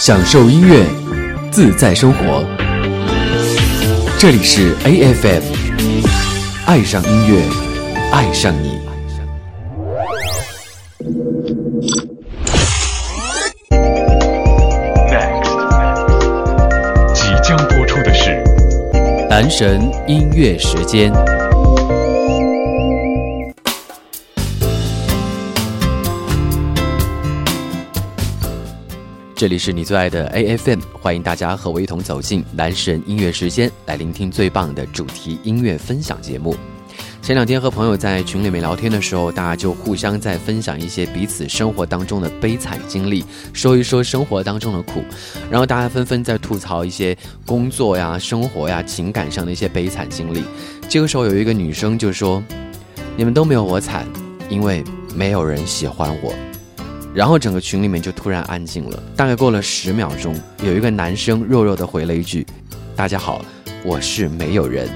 享受音乐，自在生活。这里是 A F M，爱上音乐，爱上你。即将播出的是男神音乐时间。这里是你最爱的 A F M，欢迎大家和我一同走进男神音乐时间，来聆听最棒的主题音乐分享节目。前两天和朋友在群里面聊天的时候，大家就互相在分享一些彼此生活当中的悲惨经历，说一说生活当中的苦，然后大家纷纷在吐槽一些工作呀、生活呀、情感上的一些悲惨经历。这个时候有一个女生就说：“你们都没有我惨，因为没有人喜欢我。”然后整个群里面就突然安静了，大概过了十秒钟，有一个男生弱弱的回了一句：“大家好，我是没有人。”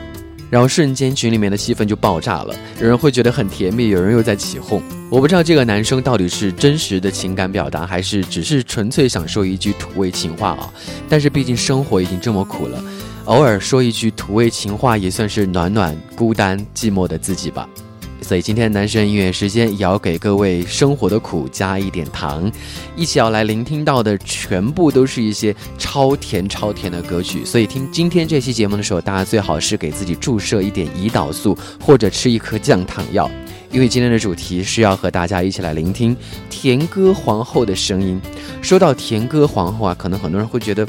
然后瞬间群里面的气氛就爆炸了，有人会觉得很甜蜜，有人又在起哄。我不知道这个男生到底是真实的情感表达，还是只是纯粹想说一句土味情话啊？但是毕竟生活已经这么苦了，偶尔说一句土味情话也算是暖暖孤单寂寞的自己吧。所以今天男生音乐时间也要给各位生活的苦加一点糖，一起要来聆听到的全部都是一些超甜超甜的歌曲。所以听今天这期节目的时候，大家最好是给自己注射一点胰岛素，或者吃一颗降糖药，因为今天的主题是要和大家一起来聆听甜歌皇后的声音。说到甜歌皇后啊，可能很多人会觉得。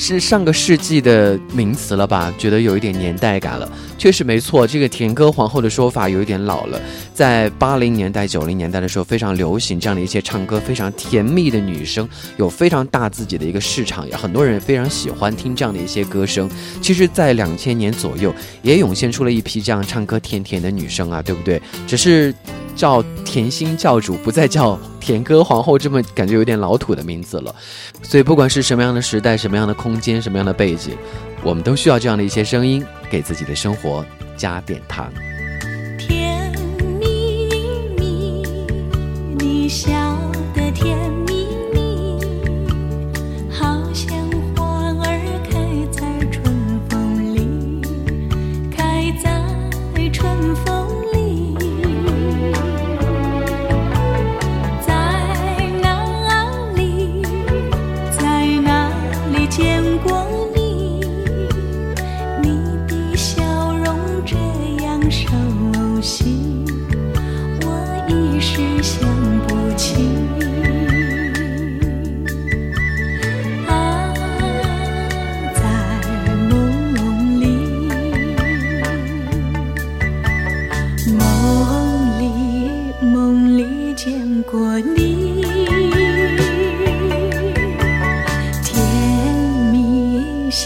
是上个世纪的名词了吧？觉得有一点年代感了。确实没错，这个甜歌皇后的说法有一点老了。在八零年代、九零年代的时候，非常流行这样的一些唱歌非常甜蜜的女生，有非常大自己的一个市场，也很多人非常喜欢听这样的一些歌声。其实，在两千年左右，也涌现出了一批这样唱歌甜甜的女生啊，对不对？只是。叫甜心教主，不再叫甜歌皇后，这么感觉有点老土的名字了。所以，不管是什么样的时代、什么样的空间、什么样的背景，我们都需要这样的一些声音，给自己的生活加点糖。甜蜜蜜，你想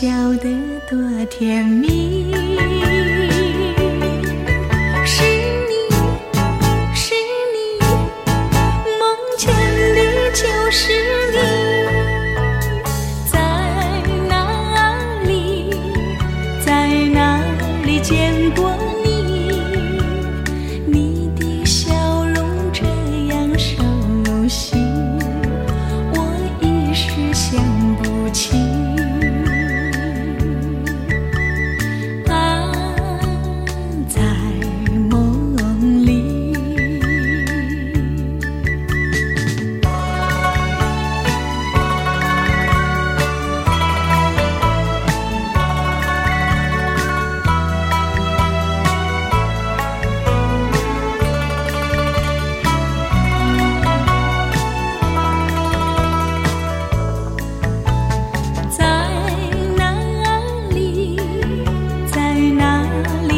笑得多甜蜜。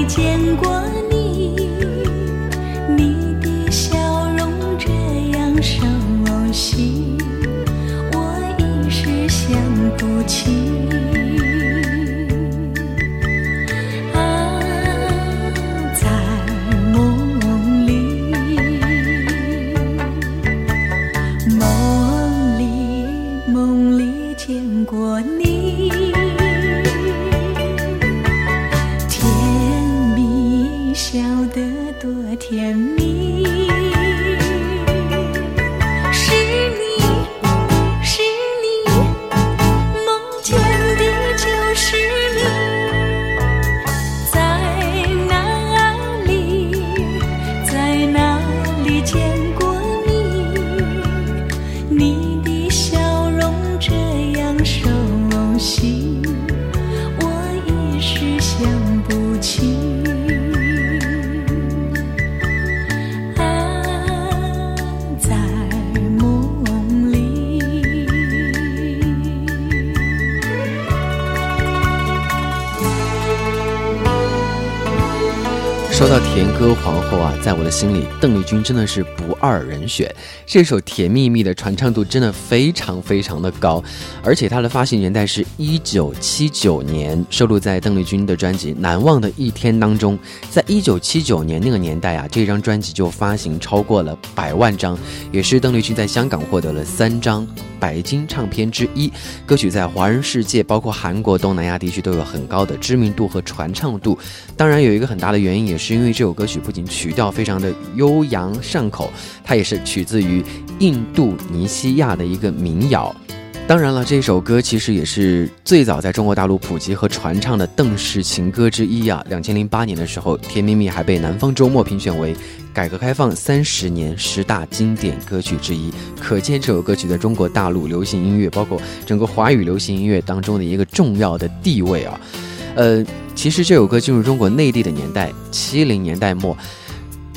见过歌皇啊，在我的心里，邓丽君真的是不二人选。这首《甜蜜蜜》的传唱度真的非常非常的高，而且它的发行年代是一九七九年，收录在邓丽君的专辑《难忘的一天》当中。在一九七九年那个年代啊，这张专辑就发行超过了百万张，也是邓丽君在香港获得了三张。白金唱片之一，歌曲在华人世界，包括韩国、东南亚地区都有很高的知名度和传唱度。当然，有一个很大的原因，也是因为这首歌曲不仅曲调非常的悠扬上口，它也是取自于印度尼西亚的一个民谣。当然了，这首歌其实也是最早在中国大陆普及和传唱的邓氏情歌之一啊。两千零八年的时候，《甜蜜蜜》还被南方周末评选为改革开放三十年十大经典歌曲之一，可见这首歌曲在中国大陆流行音乐，包括整个华语流行音乐当中的一个重要的地位啊。呃，其实这首歌进入中国内地的年代，七零年代末。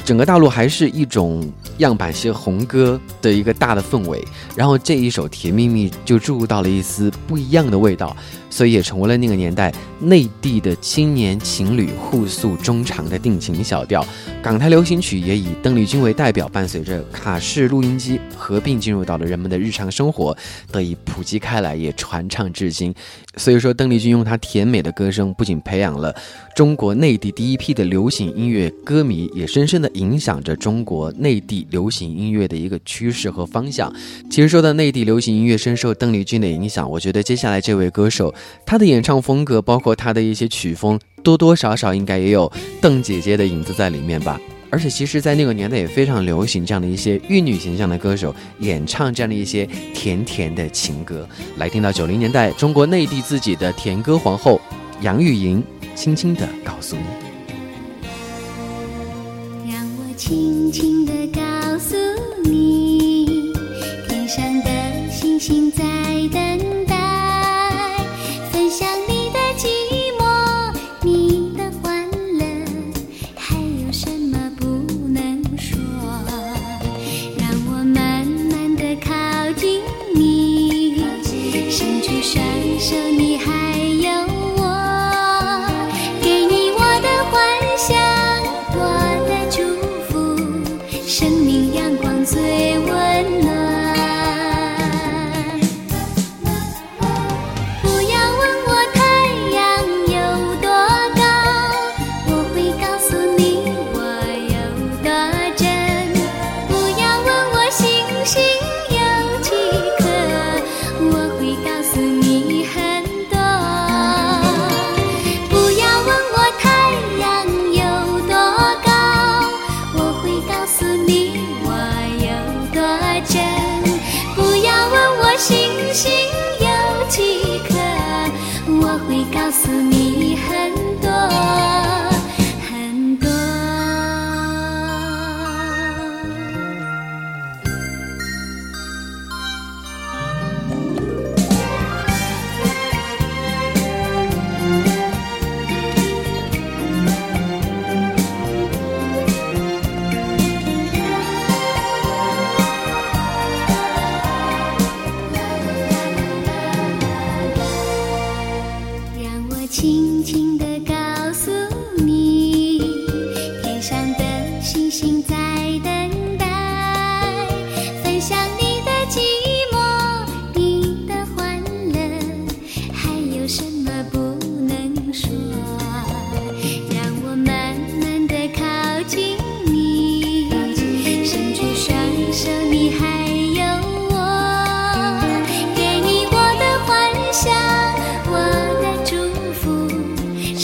整个大陆还是一种样板戏红歌的一个大的氛围，然后这一首《甜蜜蜜》就注入到了一丝不一样的味道。所以也成为了那个年代内地的青年情侣互诉衷肠的定情小调。港台流行曲也以邓丽君为代表，伴随着卡式录音机合并进入到了人们的日常生活，得以普及开来，也传唱至今。所以说，邓丽君用她甜美的歌声，不仅培养了中国内地第一批的流行音乐歌迷，也深深的影响着中国内地流行音乐的一个趋势和方向。其实说到内地流行音乐深受邓丽君的影响，我觉得接下来这位歌手。他的演唱风格，包括他的一些曲风，多多少少应该也有邓姐姐的影子在里面吧。而且，其实，在那个年代也非常流行这样的一些玉女形象的歌手演唱这样的一些甜甜的情歌。来听到九零年代中国内地自己的甜歌皇后杨钰莹，轻轻的告诉你，让我轻轻的告诉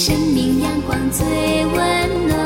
生命阳光最温暖。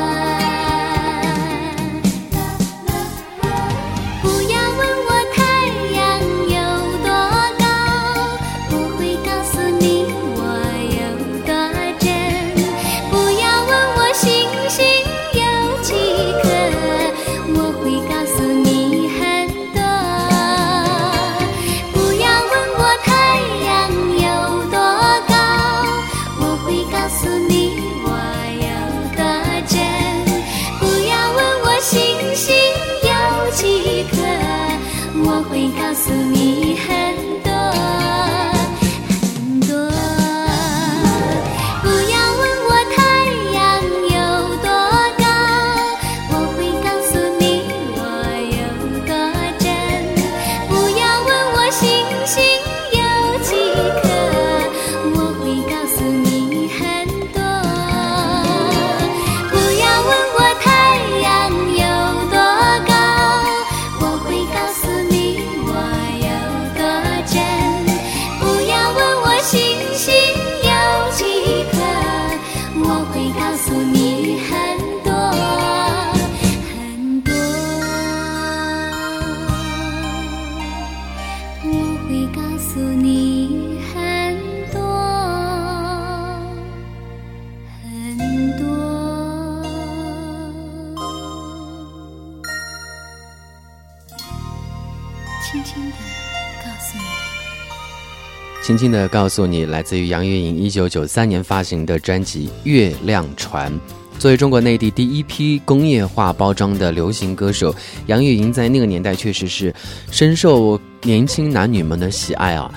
轻轻的告诉你，来自于杨钰莹一九九三年发行的专辑《月亮船》。作为中国内地第一批工业化包装的流行歌手，杨钰莹在那个年代确实是深受年轻男女们的喜爱啊。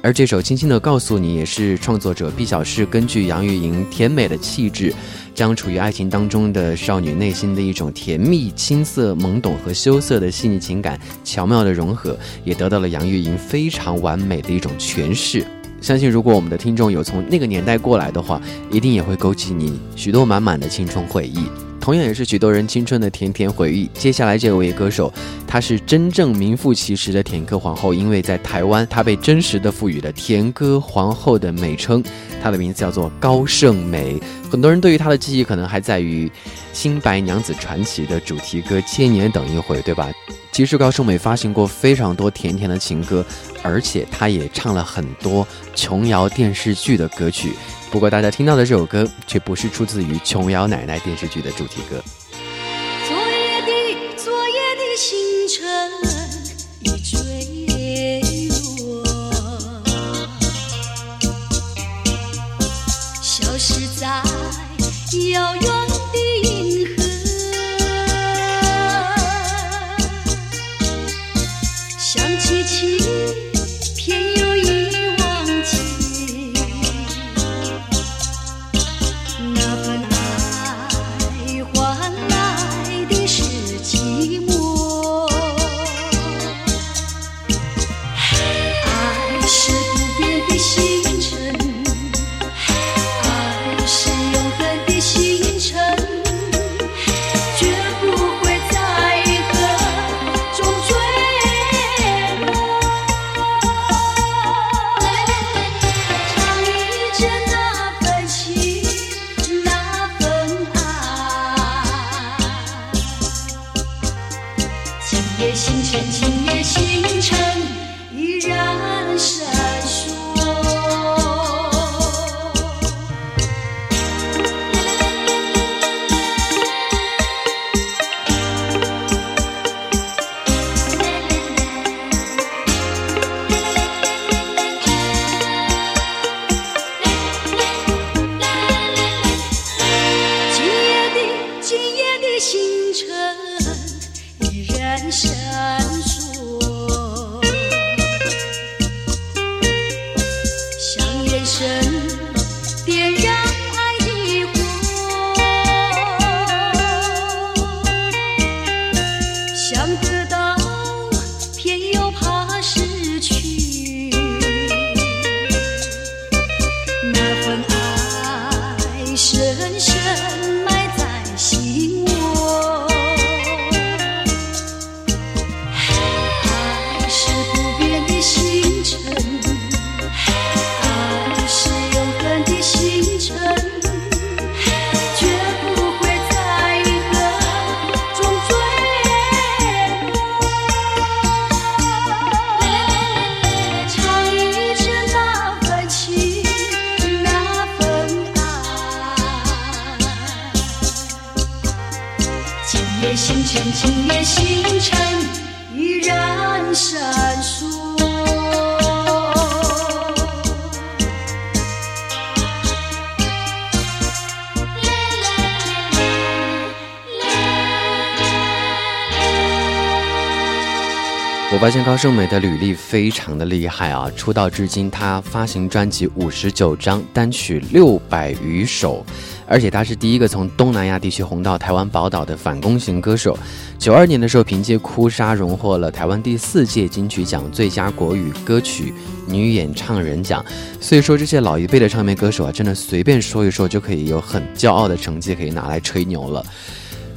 而这首《轻轻的告诉你》也是创作者毕晓世根据杨钰莹甜美的气质，将处于爱情当中的少女内心的一种甜蜜、青涩、懵懂和羞涩的细腻情感巧妙的融合，也得到了杨钰莹非常完美的一种诠释。相信如果我们的听众有从那个年代过来的话，一定也会勾起你许多满满的青春回忆。同样也是许多人青春的甜甜回忆。接下来这位歌手，她是真正名副其实的甜歌皇后，因为在台湾，她被真实的赋予了甜歌皇后的美称。她的名字叫做高胜美。很多人对于她的记忆可能还在于《新白娘子传奇》的主题歌《千年等一回》，对吧？其实高胜美发行过非常多甜甜的情歌，而且她也唱了很多琼瑶电视剧的歌曲。不过大家听到的这首歌，却不是出自于琼瑶奶奶电视剧的主题歌。发现高胜美的履历非常的厉害啊！出道至今，她发行专辑五十九张，单曲六百余首，而且她是第一个从东南亚地区红到台湾宝岛的反攻型歌手。九二年的时候，凭借《哭砂》荣获了台湾第四届金曲奖最佳国语歌曲女演唱人奖。所以说，这些老一辈的唱片歌手啊，真的随便说一说就可以有很骄傲的成绩可以拿来吹牛了。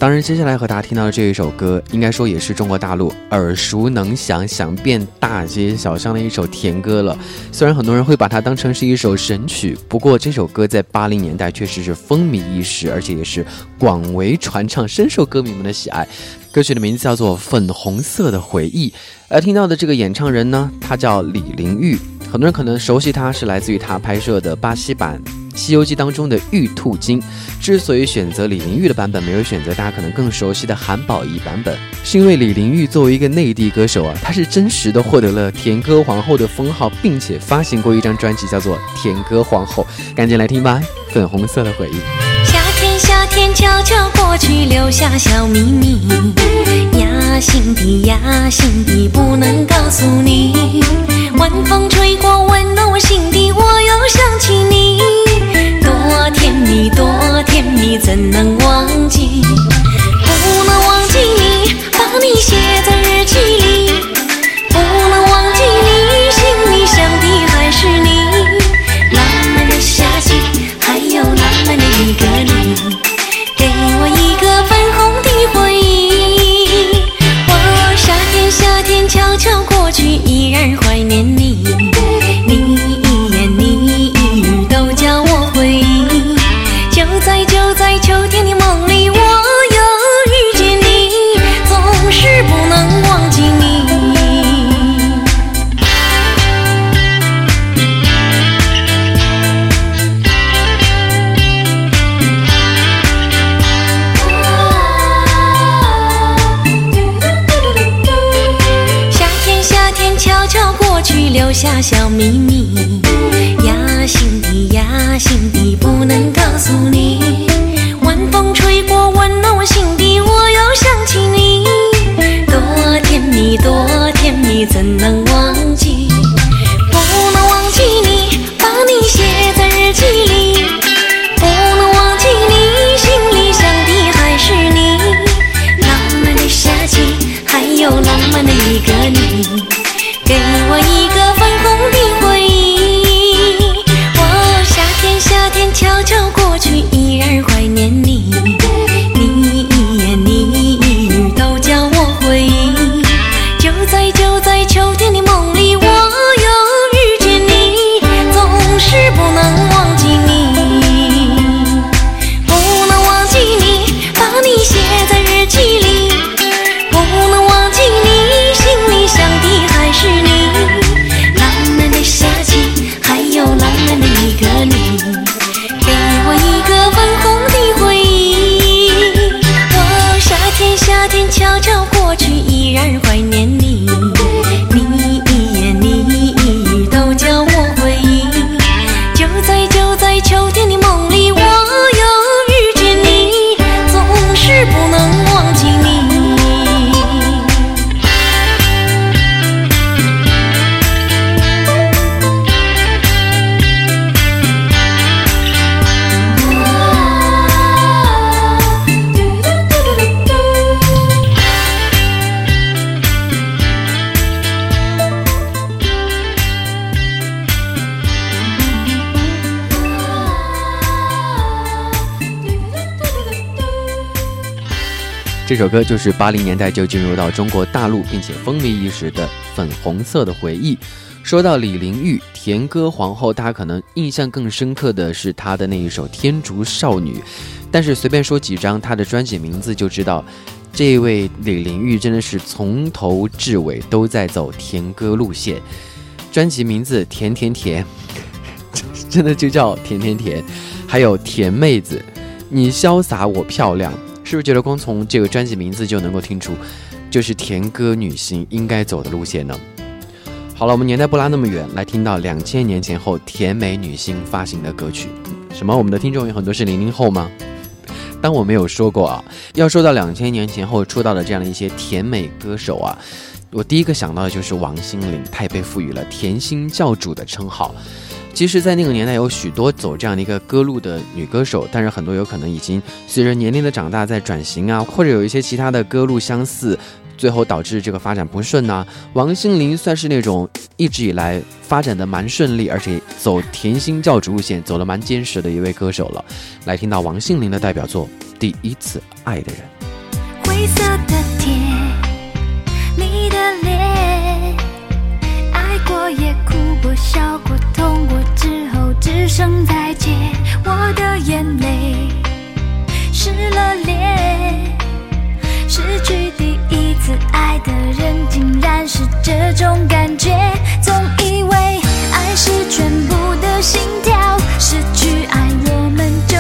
当然，接下来和大家听到的这一首歌，应该说也是中国大陆耳熟能详、响遍大街小巷的一首甜歌了。虽然很多人会把它当成是一首神曲，不过这首歌在八零年代确实是风靡一时，而且也是广为传唱，深受歌迷们的喜爱。歌曲的名字叫做《粉红色的回忆》，而听到的这个演唱人呢，他叫李玲玉。很多人可能熟悉他是来自于他拍摄的巴西版《西游记》当中的玉兔精。之所以选择李玲玉的版本，没有选择大家可能更熟悉的韩宝仪版本，是因为李玲玉作为一个内地歌手啊，她是真实的获得了甜歌皇后的封号，并且发行过一张专辑叫做《甜歌皇后》。赶紧来听吧，《粉红色的回忆》。天悄悄过去，留下小秘密。压心底，压心底，不能告诉你。晚风吹过，温暖我心底，我又想起你。多甜蜜，多甜蜜，怎能忘记？不能忘记你，把你写在日记里。留下小秘密。压心底，压心底，不能告诉你。晚风吹过，温暖我心底，我又想起你。多甜蜜，多甜蜜，怎能忘这首歌就是八零年代就进入到中国大陆，并且风靡一时的《粉红色的回忆》。说到李玲玉，甜歌皇后，大家可能印象更深刻的是她的那一首《天竺少女》，但是随便说几张她的专辑名字就知道，这位李玲玉真的是从头至尾都在走甜歌路线。专辑名字《甜甜甜》，真的就叫甜甜甜，还有甜妹子，你潇洒我漂亮。是不是觉得光从这个专辑名字就能够听出，就是甜歌女星应该走的路线呢？好了，我们年代不拉那么远，来听到两千年前后甜美女星发行的歌曲。什么？我们的听众有很多是零零后吗？当我没有说过啊。要说到两千年前后出道的这样的一些甜美歌手啊，我第一个想到的就是王心凌，她也被赋予了“甜心教主”的称号。其实，在那个年代，有许多走这样的一个歌路的女歌手，但是很多有可能已经随着年龄的长大在转型啊，或者有一些其他的歌路相似，最后导致这个发展不顺呐、王心凌算是那种一直以来发展的蛮顺利，而且走甜心教主路线走得蛮坚实的一位歌手了。来听到王心凌的代表作《第一次爱的人》。灰色的天，笑过痛过之后只剩再见我的眼泪湿了脸失去第一次爱的人竟然是这种感觉。总以为爱是全部的心跳失去爱我们就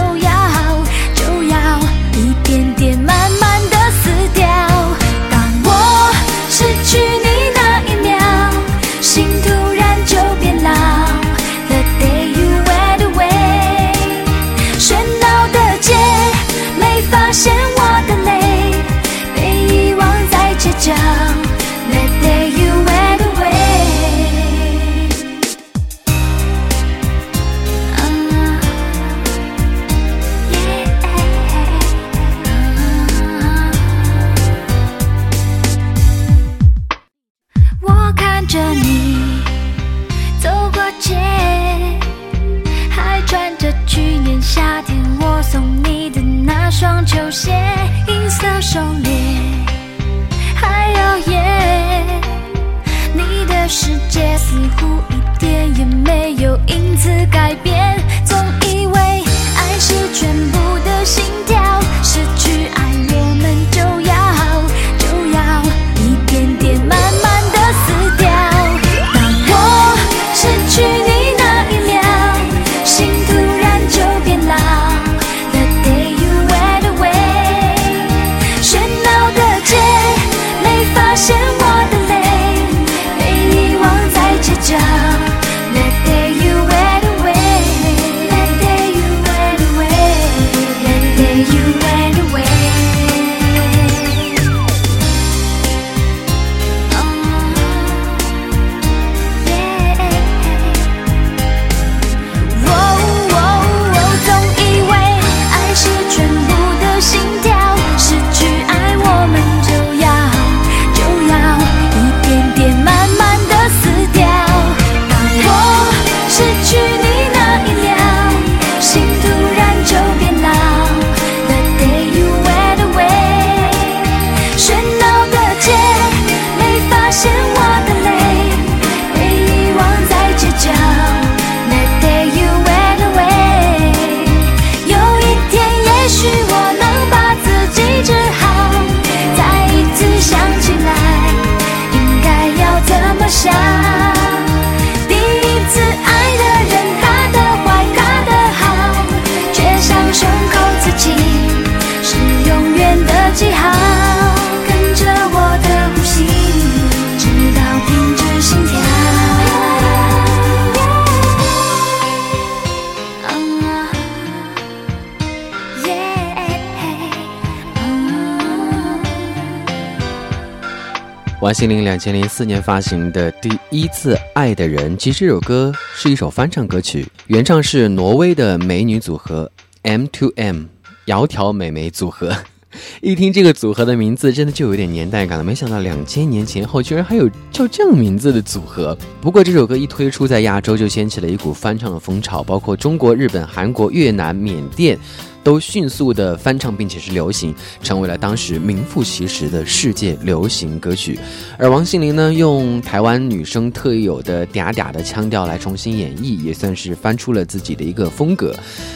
王心凌两千零四年发行的《第一次爱的人》，其实这首歌是一首翻唱歌曲，原唱是挪威的美女组合 M to M 窈窕美眉组合。一听这个组合的名字，真的就有点年代感了。没想到两千年前后，居然还有叫这样名字的组合。不过这首歌一推出，在亚洲就掀起了一股翻唱的风潮，包括中国、日本、韩国、越南、缅甸。都迅速的翻唱，并且是流行，成为了当时名副其实的世界流行歌曲。而王心凌呢，用台湾女生特有的嗲嗲的腔调来重新演绎，也算是翻出了自己的一个风格。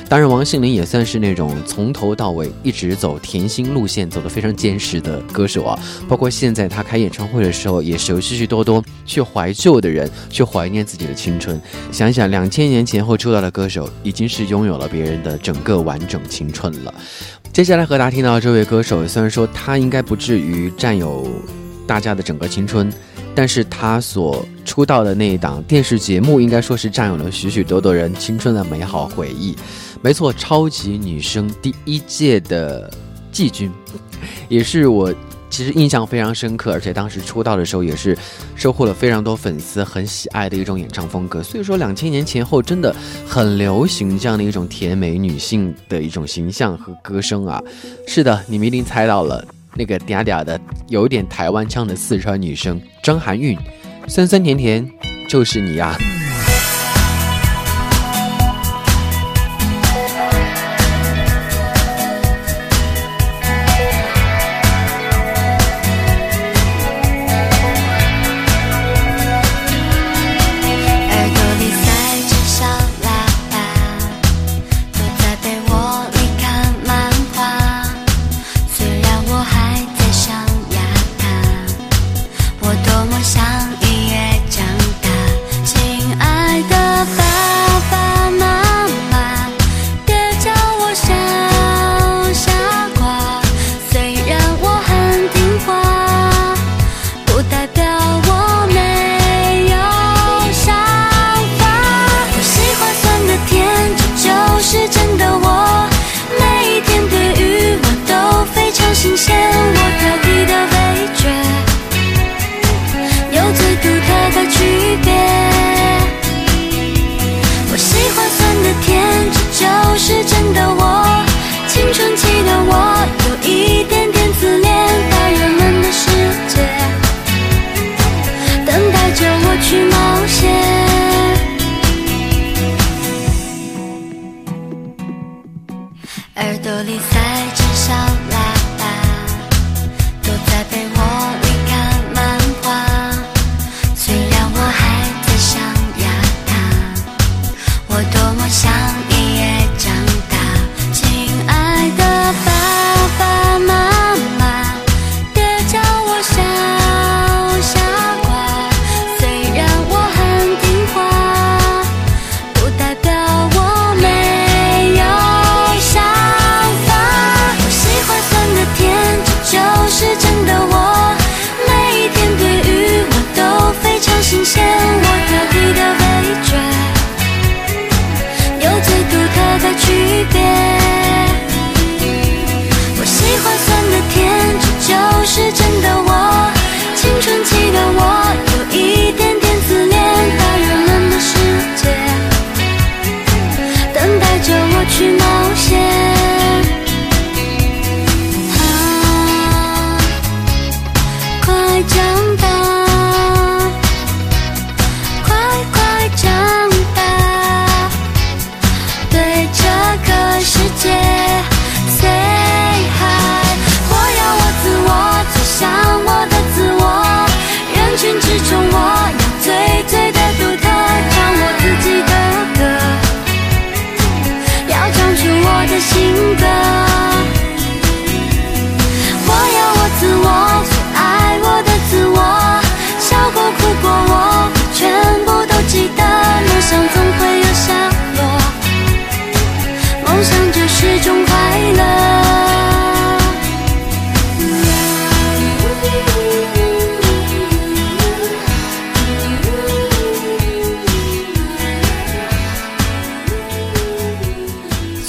当然，王心凌也算是那种从头到尾一直走甜心路线，走得非常坚实的歌手啊。包括现在她开演唱会的时候，也是有许许多多去怀旧的人，去怀念自己的青春。想一想，两千年前后出道的歌手，已经是拥有了别人的整个完整青春了。接下来和大家听到这位歌手，虽然说他应该不至于占有大家的整个青春，但是他所出道的那一档电视节目，应该说是占有了许许多多人青春的美好回忆。没错，超级女声第一届的季军，也是我。其实印象非常深刻，而且当时出道的时候也是收获了非常多粉丝很喜爱的一种演唱风格。所以说，两千年前后真的很流行这样的一种甜美女性的一种形象和歌声啊。是的，你们一定猜到了，那个嗲嗲的、有点台湾腔的四川女生张含韵，酸酸甜甜就是你呀、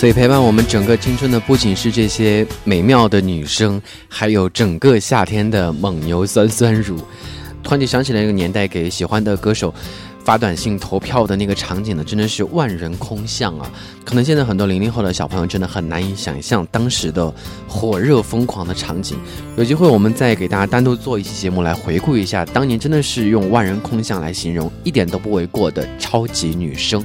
所以陪伴我们整个青春的不仅是这些美妙的女生，还有整个夏天的蒙牛酸酸乳。突然就想起来那个年代给喜欢的歌手发短信投票的那个场景呢，真的是万人空巷啊！可能现在很多零零后的小朋友真的很难以想象当时的火热疯狂的场景。有机会我们再给大家单独做一期节目来回顾一下，当年真的是用万人空巷来形容，一点都不为过的超级女生。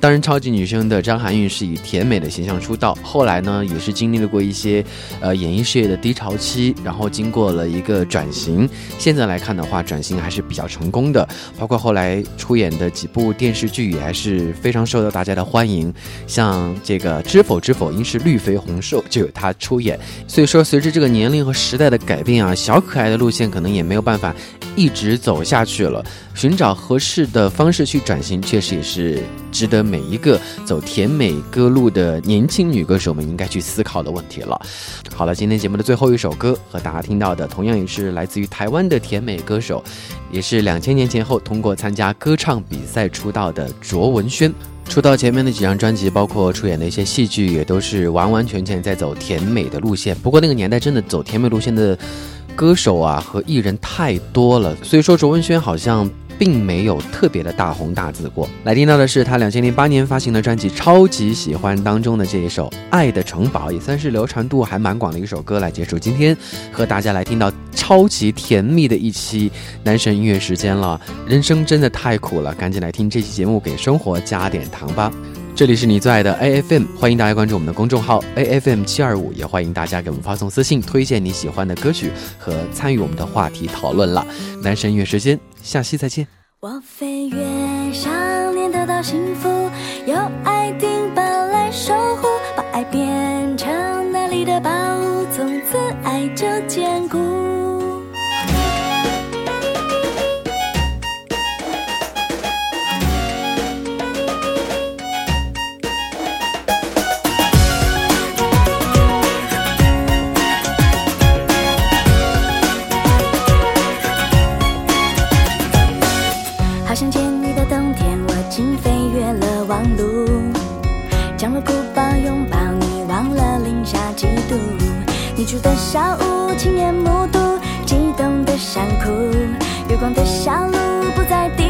当然，超级女生的张含韵是以甜美的形象出道，后来呢，也是经历了过一些，呃，演艺事业的低潮期，然后经过了一个转型。现在来看的话，转型还是比较成功的，包括后来出演的几部电视剧也还是非常受到大家的欢迎。像这个《知否知否，应是绿肥红瘦》就有她出演。所以说，随着这个年龄和时代的改变啊，小可爱的路线可能也没有办法一直走下去了。寻找合适的方式去转型，确实也是值得每一个走甜美歌路的年轻女歌手们应该去思考的问题了。好了，今天节目的最后一首歌和大家听到的，同样也是来自于台湾的甜美歌手，也是两千年前后通过参加歌唱比赛出道的卓文萱。出道前面的几张专辑，包括出演的一些戏剧，也都是完完全全在走甜美的路线。不过那个年代真的走甜美路线的歌手啊和艺人太多了，所以说卓文萱好像。并没有特别的大红大紫过。来听到的是他两千零八年发行的专辑《超级喜欢》当中的这一首《爱的城堡》，也算是流传度还蛮广的一首歌。来结束今天和大家来听到超级甜蜜的一期男神音乐时间了。人生真的太苦了，赶紧来听这期节目，给生活加点糖吧。这里是你最爱的 AFM，欢迎大家关注我们的公众号 AFM 七二五，也欢迎大家给我们发送私信，推荐你喜欢的歌曲和参与我们的话题讨论啦。男神音乐时间，下期再见。我飞越想念得到幸福，有爱丁堡来守护，把爱变成那里的宝你住的小屋，亲眼目睹激动的想哭，月光的小路不在地